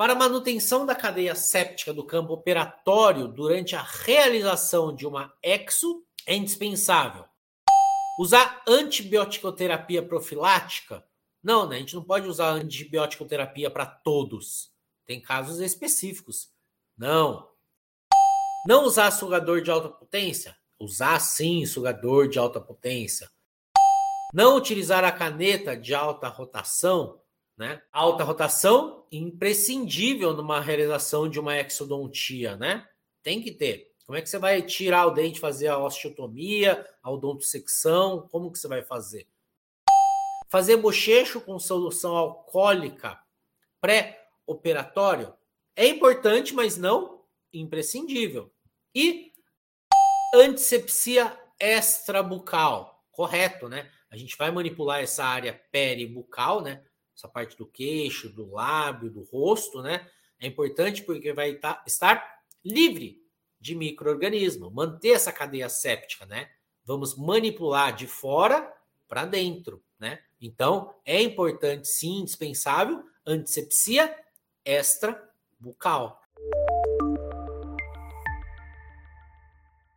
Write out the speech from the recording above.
Para manutenção da cadeia séptica do campo operatório durante a realização de uma exo, é indispensável usar antibioticoterapia profilática. Não, né? A gente não pode usar antibioticoterapia para todos. Tem casos específicos. Não. Não usar sugador de alta potência? Usar sim sugador de alta potência. Não utilizar a caneta de alta rotação? Né? Alta rotação imprescindível numa realização de uma exodontia, né? Tem que ter. Como é que você vai tirar o dente, fazer a osteotomia, a odontosecção? Como que você vai fazer? Fazer bochecho com solução alcoólica pré-operatório é importante, mas não imprescindível. E antisepsia extrabucal, correto, né? A gente vai manipular essa área peribucal, né? Essa parte do queixo, do lábio, do rosto, né? É importante porque vai tá, estar livre de microorganismo, manter essa cadeia séptica, né? Vamos manipular de fora para dentro, né? Então, é importante, sim, indispensável, antisepsia extra bucal.